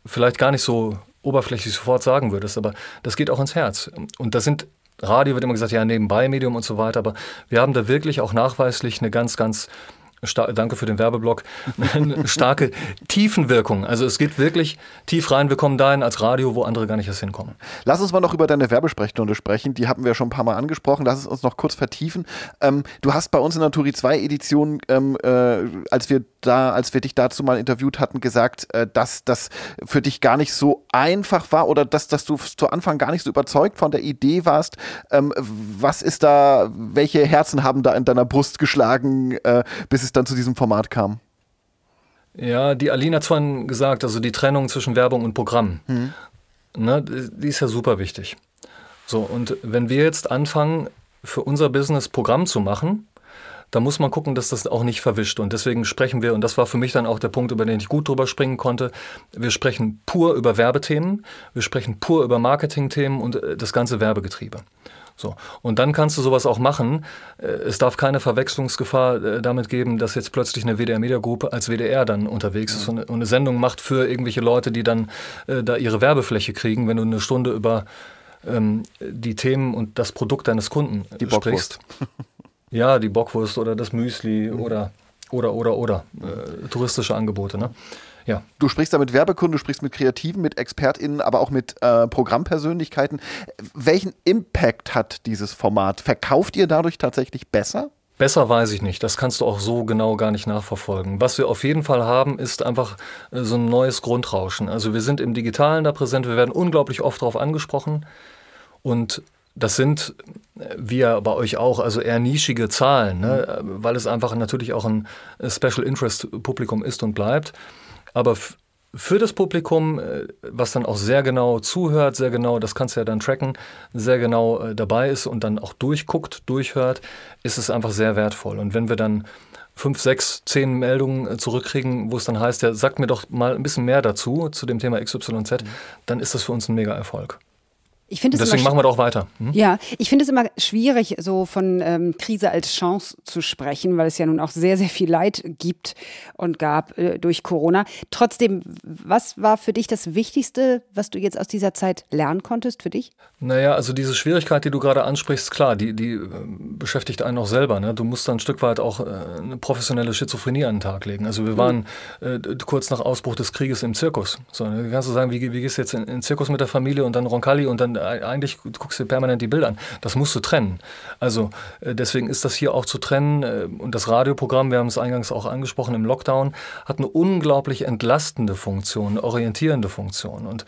vielleicht gar nicht so oberflächlich sofort sagen würdest, aber das geht auch ins Herz. Und das sind Radio wird immer gesagt, ja, nebenbei Medium und so weiter, aber wir haben da wirklich auch nachweislich eine ganz, ganz danke für den Werbeblock, starke Tiefenwirkung. Also es geht wirklich tief rein. Wir kommen dahin als Radio, wo andere gar nicht erst hinkommen. Lass uns mal noch über deine Werbesprechstunde sprechen. Die haben wir schon ein paar Mal angesprochen. Lass es uns noch kurz vertiefen. Ähm, du hast bei uns in der Turi 2 Edition, ähm, äh, als wir da, als wir dich dazu mal interviewt hatten, gesagt, äh, dass das für dich gar nicht so einfach war oder dass, dass du zu Anfang gar nicht so überzeugt von der Idee warst. Ähm, was ist da, welche Herzen haben da in deiner Brust geschlagen, äh, bis es es dann zu diesem Format kam? Ja, die Alina hat vorhin gesagt, also die Trennung zwischen Werbung und Programm, mhm. ne, die ist ja super wichtig. So, und wenn wir jetzt anfangen, für unser Business Programm zu machen, da muss man gucken, dass das auch nicht verwischt. Und deswegen sprechen wir, und das war für mich dann auch der Punkt, über den ich gut drüber springen konnte, wir sprechen pur über Werbethemen, wir sprechen pur über Marketingthemen und äh, das ganze Werbegetriebe. So. Und dann kannst du sowas auch machen. Äh, es darf keine Verwechslungsgefahr äh, damit geben, dass jetzt plötzlich eine WDR Media Group als WDR dann unterwegs ist und eine Sendung macht für irgendwelche Leute, die dann äh, da ihre Werbefläche kriegen, wenn du eine Stunde über ähm, die Themen und das Produkt deines Kunden die sprichst. [LAUGHS] ja, die Bockwurst oder das Müsli mhm. oder Oder, oder, oder. Äh, touristische Angebote, ne? Ja. Du sprichst da mit Werbekunden, du sprichst mit Kreativen, mit ExpertInnen, aber auch mit äh, Programmpersönlichkeiten. Welchen Impact hat dieses Format? Verkauft ihr dadurch tatsächlich besser? Besser weiß ich nicht. Das kannst du auch so genau gar nicht nachverfolgen. Was wir auf jeden Fall haben, ist einfach äh, so ein neues Grundrauschen. Also wir sind im Digitalen da präsent. Wir werden unglaublich oft darauf angesprochen. Und das sind, äh, wir bei euch auch, also eher nischige Zahlen, ne? Mhm. weil es einfach natürlich auch ein Special Interest Publikum ist und bleibt. Aber für das Publikum, äh, was dann auch sehr genau zuhört, sehr genau, das kannst du ja dann tracken, sehr genau äh, dabei ist und dann auch durchguckt, durchhört, ist es einfach sehr wertvoll. Und wenn wir dann fünf, sechs, zehn Meldungen äh, zurückkriegen, wo es dann heißt, ja, sagt mir doch mal ein bisschen mehr dazu, zu dem Thema XYZ, mhm. dann ist das für uns ein Mega-Erfolg. Ich finde Deswegen machen wir doch weiter. Hm? Ja, ich finde es immer schwierig, so von ähm, Krise als Chance zu sprechen, weil es ja nun auch sehr, sehr viel Leid gibt und gab äh, durch Corona. Trotzdem, was war für dich das Wichtigste, was du jetzt aus dieser Zeit lernen konntest für dich? Naja, also diese Schwierigkeit, die du gerade ansprichst, klar, die, die äh, beschäftigt einen auch selber. Ne? Du musst dann ein Stück weit auch äh, eine professionelle Schizophrenie an den Tag legen. Also wir waren mhm. äh, kurz nach Ausbruch des Krieges im Zirkus. So, ne? Kannst du sagen, wie, wie gehst du jetzt in, in den Zirkus mit der Familie und dann Roncalli und dann eigentlich guckst du dir permanent die Bilder an. Das musst du trennen. Also äh, deswegen ist das hier auch zu trennen. Äh, und das Radioprogramm, wir haben es eingangs auch angesprochen im Lockdown, hat eine unglaublich entlastende Funktion, eine orientierende Funktion. Und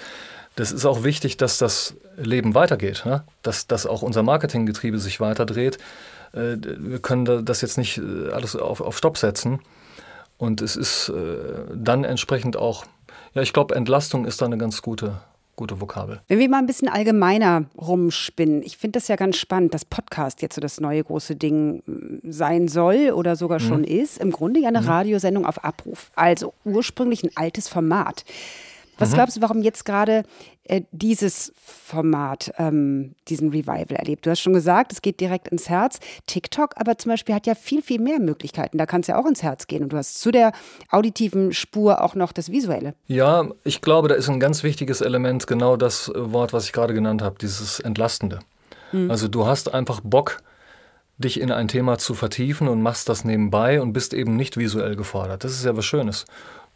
das ist auch wichtig, dass das Leben weitergeht, ne? dass, dass auch unser Marketinggetriebe sich weiterdreht. Äh, wir können das jetzt nicht alles auf, auf Stopp setzen. Und es ist dann entsprechend auch, ja, ich glaube, Entlastung ist da eine ganz gute gute Vokabel. Wenn wir mal ein bisschen allgemeiner rumspinnen, ich finde das ja ganz spannend, dass Podcast jetzt so das neue große Ding mm, sein soll oder sogar mhm. schon ist. Im Grunde ja eine mhm. Radiosendung auf Abruf. Also ursprünglich ein altes Format. Was mhm. glaubst du, warum jetzt gerade äh, dieses Format, ähm, diesen Revival erlebt? Du hast schon gesagt, es geht direkt ins Herz. TikTok aber zum Beispiel hat ja viel, viel mehr Möglichkeiten. Da kann es ja auch ins Herz gehen. Und du hast zu der auditiven Spur auch noch das Visuelle. Ja, ich glaube, da ist ein ganz wichtiges Element genau das Wort, was ich gerade genannt habe, dieses Entlastende. Mhm. Also du hast einfach Bock, dich in ein Thema zu vertiefen und machst das nebenbei und bist eben nicht visuell gefordert. Das ist ja was Schönes.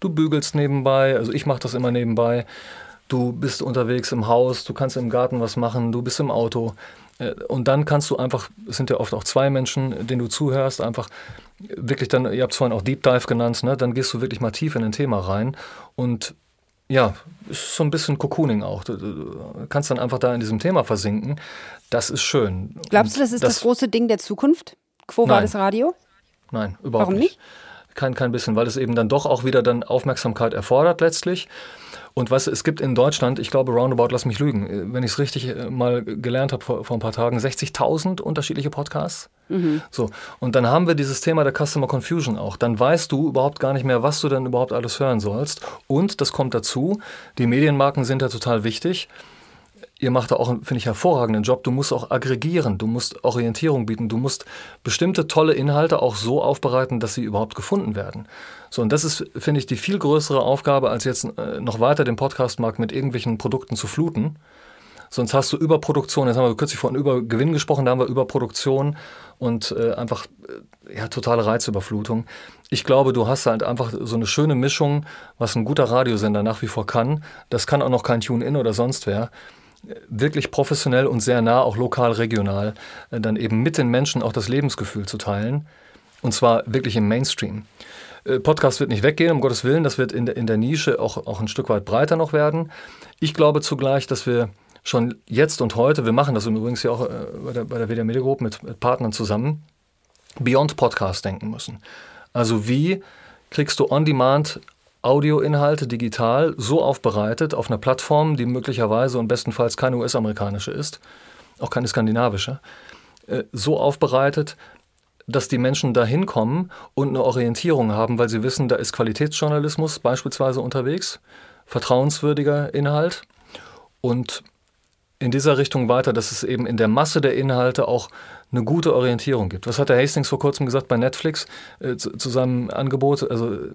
Du bügelst nebenbei, also ich mache das immer nebenbei. Du bist unterwegs im Haus, du kannst im Garten was machen, du bist im Auto. Äh, und dann kannst du einfach, es sind ja oft auch zwei Menschen, denen du zuhörst, einfach wirklich dann, ihr habt es vorhin auch Deep Dive genannt, ne? dann gehst du wirklich mal tief in ein Thema rein und ja, ist so ein bisschen Cocooning auch. Du, du, kannst dann einfach da in diesem Thema versinken. Das ist schön. Glaubst du, das ist das, das große Ding der Zukunft? Quo war das Radio? Nein, überhaupt Warum nicht? Kein, kein bisschen, weil es eben dann doch auch wieder dann Aufmerksamkeit erfordert letztlich. Und was es gibt in Deutschland, ich glaube roundabout, lass mich lügen, wenn ich es richtig äh, mal gelernt habe vor, vor ein paar Tagen, 60.000 unterschiedliche Podcasts. Mhm. So, und dann haben wir dieses Thema der Customer Confusion auch. Dann weißt du überhaupt gar nicht mehr, was du denn überhaupt alles hören sollst. Und das kommt dazu, die Medienmarken sind ja total wichtig ihr macht da auch, finde ich, hervorragenden Job. Du musst auch aggregieren, du musst Orientierung bieten, du musst bestimmte tolle Inhalte auch so aufbereiten, dass sie überhaupt gefunden werden. So, und das ist, finde ich, die viel größere Aufgabe, als jetzt äh, noch weiter den Podcastmarkt mit irgendwelchen Produkten zu fluten. Sonst hast du Überproduktion, jetzt haben wir kürzlich von Übergewinn gesprochen, da haben wir Überproduktion und äh, einfach äh, ja, totale Reizüberflutung. Ich glaube, du hast halt einfach so eine schöne Mischung, was ein guter Radiosender nach wie vor kann. Das kann auch noch kein Tune-In oder sonst wer wirklich professionell und sehr nah, auch lokal, regional, äh, dann eben mit den Menschen auch das Lebensgefühl zu teilen. Und zwar wirklich im Mainstream. Äh, Podcast wird nicht weggehen, um Gottes Willen. Das wird in der, in der Nische auch, auch ein Stück weit breiter noch werden. Ich glaube zugleich, dass wir schon jetzt und heute, wir machen das übrigens ja auch äh, bei der, bei der WDR Media Group mit, mit Partnern zusammen, Beyond Podcast denken müssen. Also wie kriegst du on demand Audioinhalte digital so aufbereitet auf einer Plattform, die möglicherweise und bestenfalls keine US-amerikanische ist, auch keine skandinavische, äh, so aufbereitet, dass die Menschen da hinkommen und eine Orientierung haben, weil sie wissen, da ist Qualitätsjournalismus beispielsweise unterwegs, vertrauenswürdiger Inhalt und in dieser Richtung weiter, dass es eben in der Masse der Inhalte auch eine gute Orientierung gibt. Was hat der Hastings vor kurzem gesagt bei Netflix äh, zu, zu, seinem Angebot, also äh,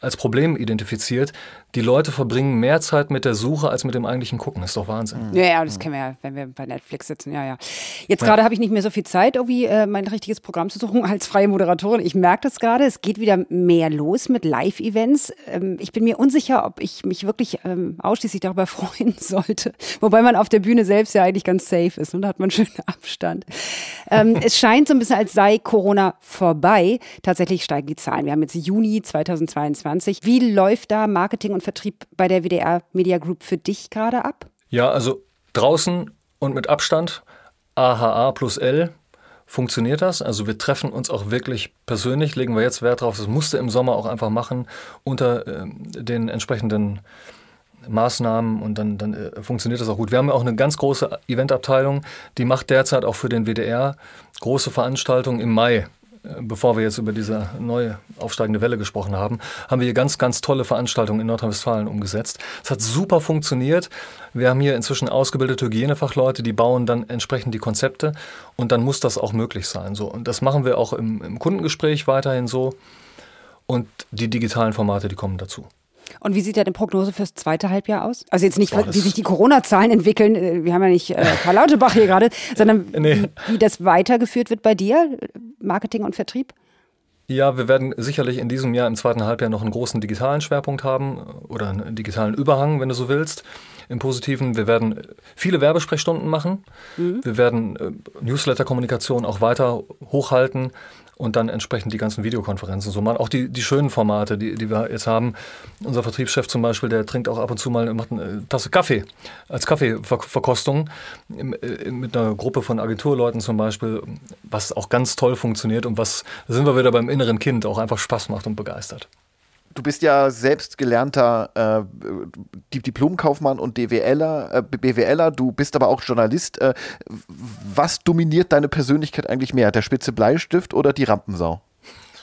als Problem identifiziert, die Leute verbringen mehr Zeit mit der Suche als mit dem eigentlichen Gucken. Das ist doch Wahnsinn. Ja, ja, das kennen wir ja, wenn wir bei Netflix sitzen. Ja, ja. Jetzt gerade ja. habe ich nicht mehr so viel Zeit, irgendwie äh, mein richtiges Programm zu suchen [LAUGHS] als freie Moderatorin. Ich merke das gerade, es geht wieder mehr los mit Live-Events. Ähm, ich bin mir unsicher, ob ich mich wirklich ähm, ausschließlich darüber [LAUGHS] freuen sollte. Wobei man auf der Bühne selbst ja eigentlich ganz safe ist und da hat man schönen Abstand. Ähm, es scheint so ein bisschen, als sei Corona vorbei. Tatsächlich steigen die Zahlen. Wir haben jetzt Juni 2022. Wie läuft da Marketing und Vertrieb bei der WDR Media Group für dich gerade ab? Ja, also draußen und mit Abstand, AHA plus L, funktioniert das. Also wir treffen uns auch wirklich persönlich, legen wir jetzt Wert drauf. Das musste im Sommer auch einfach machen unter äh, den entsprechenden Maßnahmen und dann, dann äh, funktioniert das auch gut. Wir haben ja auch eine ganz große Eventabteilung, die macht derzeit auch für den WDR große Veranstaltungen im Mai. Äh, bevor wir jetzt über diese neue aufsteigende Welle gesprochen haben, haben wir hier ganz, ganz tolle Veranstaltungen in Nordrhein-Westfalen umgesetzt. Es hat super funktioniert. Wir haben hier inzwischen ausgebildete Hygienefachleute, die bauen dann entsprechend die Konzepte und dann muss das auch möglich sein. So. Und das machen wir auch im, im Kundengespräch weiterhin so. Und die digitalen Formate, die kommen dazu. Und wie sieht da die Prognose fürs zweite Halbjahr aus? Also jetzt nicht, Boah, wie sich die Corona-Zahlen entwickeln, äh, wir haben ja nicht äh, Karl Lauterbach hier gerade, [LAUGHS] sondern nee. wie, wie das weitergeführt wird bei dir, Marketing und Vertrieb? Ja, wir werden sicherlich in diesem Jahr im zweiten Halbjahr noch einen großen digitalen Schwerpunkt haben oder einen digitalen Überhang, wenn du so willst. Im Positiven, wir werden viele Werbesprechstunden machen. Mhm. Wir werden äh, Newsletter-Kommunikation auch weiter hochhalten und dann entsprechend die ganzen Videokonferenzen so machen. Auch die, die schönen Formate, die, die wir jetzt haben. Unser Vertriebschef zum Beispiel, der trinkt auch ab und zu mal, macht eine Tasse Kaffee als Kaffeeverkostung äh, mit einer Gruppe von Agenturleuten zum Beispiel, was auch ganz toll funktioniert und was, da sind wir wieder beim inneren Kind, auch einfach Spaß macht und begeistert du bist ja selbst gelernter äh, Diplomkaufmann und DWLer, äh, BWLer, du bist aber auch Journalist. Äh, was dominiert deine Persönlichkeit eigentlich mehr, der spitze Bleistift oder die Rampensau?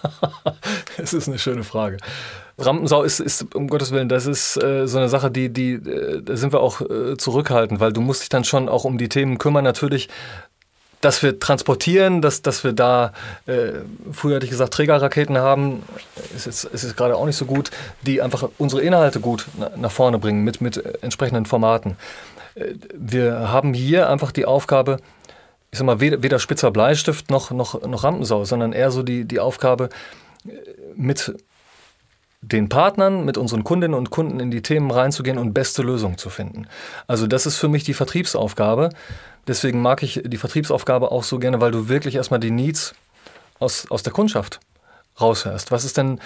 [LAUGHS] das ist eine schöne Frage. Rampensau ist, ist um Gottes Willen, das ist äh, so eine Sache, die, die, äh, da sind wir auch äh, zurückhaltend, weil du musst dich dann schon auch um die Themen kümmern. Natürlich dass wir transportieren, dass, dass wir da, äh, früher hatte ich gesagt, Trägerraketen haben, ist jetzt, ist jetzt gerade auch nicht so gut, die einfach unsere Inhalte gut nach vorne bringen mit, mit entsprechenden Formaten. Äh, wir haben hier einfach die Aufgabe, ich sag mal, weder, weder spitzer Bleistift noch, noch, noch Rampensau, sondern eher so die, die Aufgabe, äh, mit den Partnern, mit unseren Kundinnen und Kunden in die Themen reinzugehen und beste Lösungen zu finden. Also das ist für mich die Vertriebsaufgabe. Deswegen mag ich die Vertriebsaufgabe auch so gerne, weil du wirklich erstmal die Needs aus, aus der Kundschaft raushörst. Was ist denn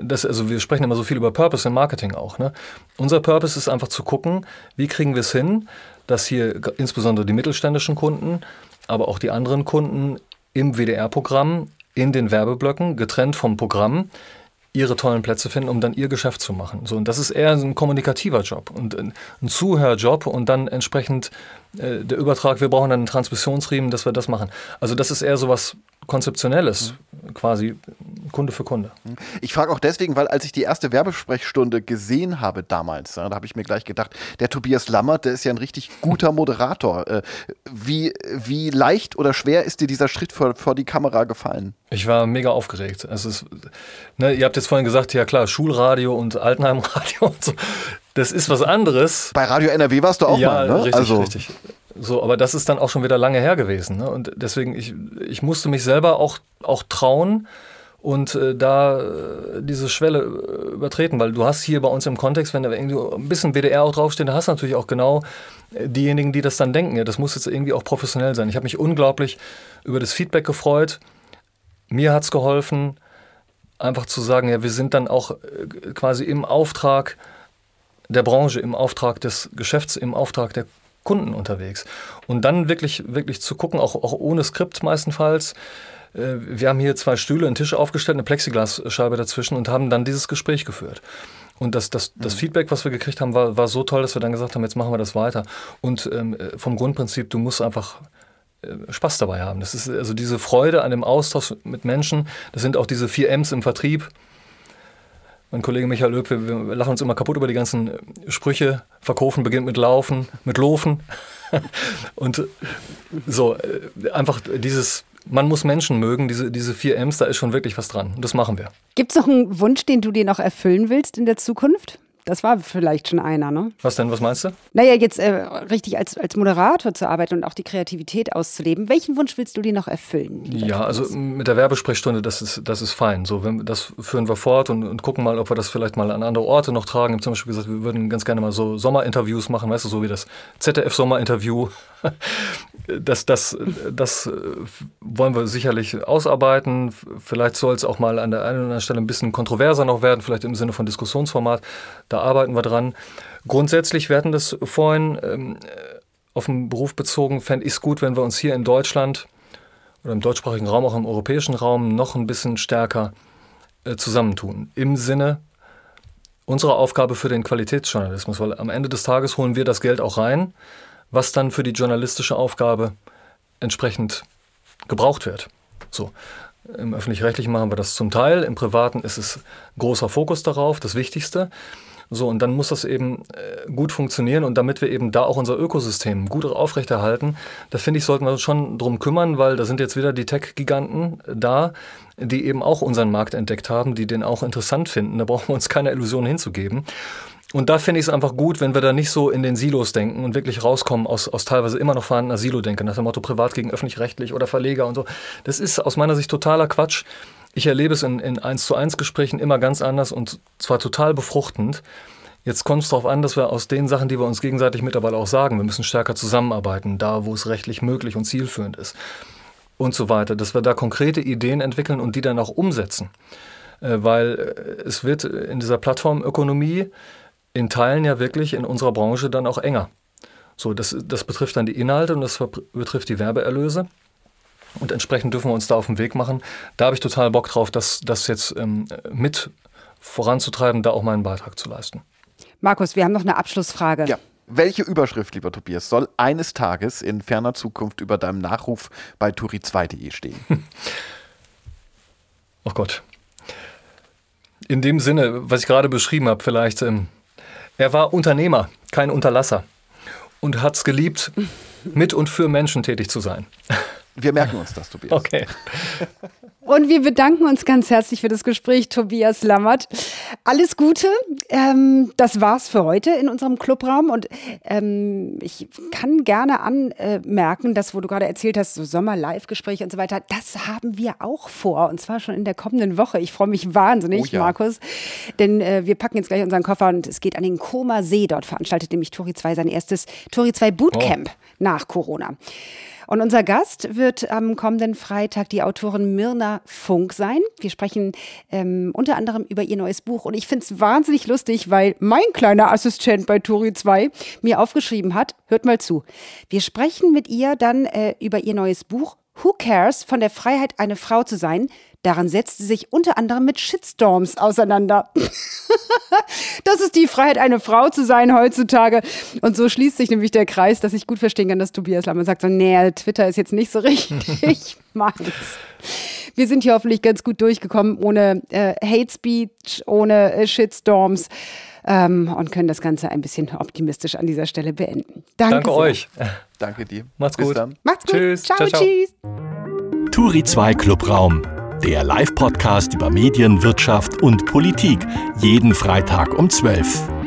das? Also, wir sprechen immer so viel über Purpose im Marketing auch. Ne? Unser Purpose ist einfach zu gucken, wie kriegen wir es hin, dass hier insbesondere die mittelständischen Kunden, aber auch die anderen Kunden im WDR-Programm, in den Werbeblöcken, getrennt vom Programm, ihre tollen Plätze finden, um dann ihr Geschäft zu machen. So, und das ist eher ein kommunikativer Job und ein, Zuhörjob und dann entsprechend äh, der Übertrag, wir brauchen dann einen Transmissionsriemen, dass wir das machen. Also das ist eher so was Konzeptionelles, mhm. quasi Kunde für Kunde. Ich frage auch deswegen, weil als ich die erste Werbesprechstunde gesehen habe damals, da habe ich mir gleich gedacht, der Tobias Lammert, der ist ja ein richtig guter [LAUGHS] Moderator. Äh, wie, wie leicht oder schwer ist dir dieser Schritt vor, vor die Kamera gefallen? Ich war mega aufgeregt. Es, ne, ihr habt jetzt vorhin gesagt, ja klar, Schulradio und Altenheimradio [LAUGHS] und so. Das ist was anderes. Bei Radio NRW warst du auch ja, mal, ne? Richtig, also. richtig. So, aber das ist dann auch schon wieder lange her gewesen. Ne? Und deswegen, ich, ich musste mich selber auch, auch trauen und äh, da äh, diese Schwelle äh, übertreten, weil du hast hier bei uns im Kontext, wenn da irgendwie ein bisschen WDR auch draufsteht, da hast du natürlich auch genau äh, diejenigen, die das dann denken. Ja, das muss jetzt irgendwie auch professionell sein. Ich habe mich unglaublich über das Feedback gefreut. Mir hat es geholfen, einfach zu sagen, ja, wir sind dann auch quasi im Auftrag der Branche, im Auftrag des Geschäfts, im Auftrag der Kunden unterwegs. Und dann wirklich, wirklich zu gucken, auch, auch ohne Skript meistenfalls. Äh, wir haben hier zwei Stühle, einen Tisch aufgestellt, eine Plexiglasscheibe dazwischen und haben dann dieses Gespräch geführt. Und das, das, das mhm. Feedback, was wir gekriegt haben, war, war so toll, dass wir dann gesagt haben, jetzt machen wir das weiter. Und ähm, vom Grundprinzip, du musst einfach äh, Spaß dabei haben. Das ist also diese Freude an dem Austausch mit Menschen. Das sind auch diese vier M's im Vertrieb. mein Kollege Michael Löb, wir, wir lachen uns immer kaputt über die ganzen äh, Sprüche. Verkaufen beginnt mit Laufen, mit Lofen. [LAUGHS] und äh, so, äh, einfach dieses, man muss Menschen mögen, diese, diese vier M's, da ist schon wirklich was dran. Und das machen wir. Gibt es noch einen Wunsch, den du dir noch erfüllen willst in der Zukunft? Das war vielleicht schon einer, ne? Was denn, was meinst du? Naja, jetzt äh, richtig als, als Moderator zu arbeiten und auch die Kreativität auszuleben. Welchen Wunsch willst du dir noch erfüllen? Ja, also mit der Werbesprechstunde, das ist, das ist fein. So, wenn, das führen wir fort und, und gucken mal, ob wir das vielleicht mal an andere Orte noch tragen. Wir haben zum Beispiel gesagt, wir würden ganz gerne mal so Sommerinterviews machen, weißt du, so wie das ZDF-Sommerinterview. [LAUGHS] Das, das, das wollen wir sicherlich ausarbeiten. Vielleicht soll es auch mal an der einen oder anderen Stelle ein bisschen kontroverser noch werden, vielleicht im Sinne von Diskussionsformat. Da arbeiten wir dran. Grundsätzlich, wir hatten das vorhin ähm, auf den Beruf bezogen, fände ich es gut, wenn wir uns hier in Deutschland oder im deutschsprachigen Raum, auch im europäischen Raum, noch ein bisschen stärker äh, zusammentun. Im Sinne unserer Aufgabe für den Qualitätsjournalismus, weil am Ende des Tages holen wir das Geld auch rein was dann für die journalistische Aufgabe entsprechend gebraucht wird. So. Im öffentlich-rechtlichen machen wir das zum Teil, im privaten ist es großer Fokus darauf, das Wichtigste. So, und dann muss das eben äh, gut funktionieren und damit wir eben da auch unser Ökosystem gut aufrechterhalten, da finde ich, sollten wir uns schon drum kümmern, weil da sind jetzt wieder die Tech-Giganten da, die eben auch unseren Markt entdeckt haben, die den auch interessant finden. Da brauchen wir uns keine Illusionen hinzugeben. Und da finde ich es einfach gut, wenn wir da nicht so in den Silos denken und wirklich rauskommen aus, aus teilweise immer noch vorhandener Silo-Denke, nach dem Motto privat gegen öffentlich-rechtlich oder Verleger und so. Das ist aus meiner Sicht totaler Quatsch. Ich erlebe es in, in 1 zu 1 Gesprächen immer ganz anders und zwar total befruchtend. Jetzt kommt es darauf an, dass wir aus den Sachen, die wir uns gegenseitig mittlerweile auch sagen, wir müssen stärker zusammenarbeiten, da wo es rechtlich möglich und zielführend ist und so weiter, dass wir da konkrete Ideen entwickeln und die dann auch umsetzen. Äh, weil äh, es wird in dieser Plattformökonomie in Teilen ja wirklich in unserer Branche dann auch enger. So, das, das betrifft dann die Inhalte und das betrifft die Werbeerlöse. Und entsprechend dürfen wir uns da auf den Weg machen. Da habe ich total Bock drauf, das, das jetzt ähm, mit voranzutreiben, da auch meinen Beitrag zu leisten. Markus, wir haben noch eine Abschlussfrage. Ja. Welche Überschrift, lieber Tobias, soll eines Tages in ferner Zukunft über deinem Nachruf bei turi2.de stehen? [LAUGHS] oh Gott. In dem Sinne, was ich gerade beschrieben habe, vielleicht. Ähm, er war Unternehmer, kein Unterlasser und hat es geliebt, [LAUGHS] mit und für Menschen tätig zu sein. Wir merken uns das, Tobias. Okay. Und wir bedanken uns ganz herzlich für das Gespräch, Tobias Lammert. Alles Gute. Ähm, das war's für heute in unserem Clubraum. Und ähm, ich kann gerne anmerken, dass, wo du gerade erzählt hast, so Sommer-Live-Gespräche und so weiter, das haben wir auch vor. Und zwar schon in der kommenden Woche. Ich freue mich wahnsinnig, oh ja. Markus. Denn äh, wir packen jetzt gleich unseren Koffer und es geht an den Koma See. Dort veranstaltet nämlich Tori 2 sein erstes Tori 2 Bootcamp oh. nach Corona. Und unser Gast wird am kommenden Freitag die Autorin Mirna Funk sein. Wir sprechen ähm, unter anderem über ihr neues Buch. Und ich finde es wahnsinnig lustig, weil mein kleiner Assistent bei Turi 2 mir aufgeschrieben hat, hört mal zu. Wir sprechen mit ihr dann äh, über ihr neues Buch Who Cares von der Freiheit, eine Frau zu sein, Daran setzt sie sich unter anderem mit Shitstorms auseinander. [LAUGHS] das ist die Freiheit, eine Frau zu sein heutzutage. Und so schließt sich nämlich der Kreis, dass ich gut verstehen kann, dass Tobias Lammer sagt so, nee, Twitter ist jetzt nicht so [LAUGHS] richtig meins. Wir sind hier hoffentlich ganz gut durchgekommen, ohne äh, Hate Speech, ohne äh, Shitstorms. Ähm, und können das Ganze ein bisschen optimistisch an dieser Stelle beenden. Danke, Danke euch. Danke dir. Macht's Bis gut. Dann. Macht's gut. Tschüss. Ciao, ciao, ciao. tschüss. Turi 2 Clubraum der Live-Podcast über Medien, Wirtschaft und Politik, jeden Freitag um 12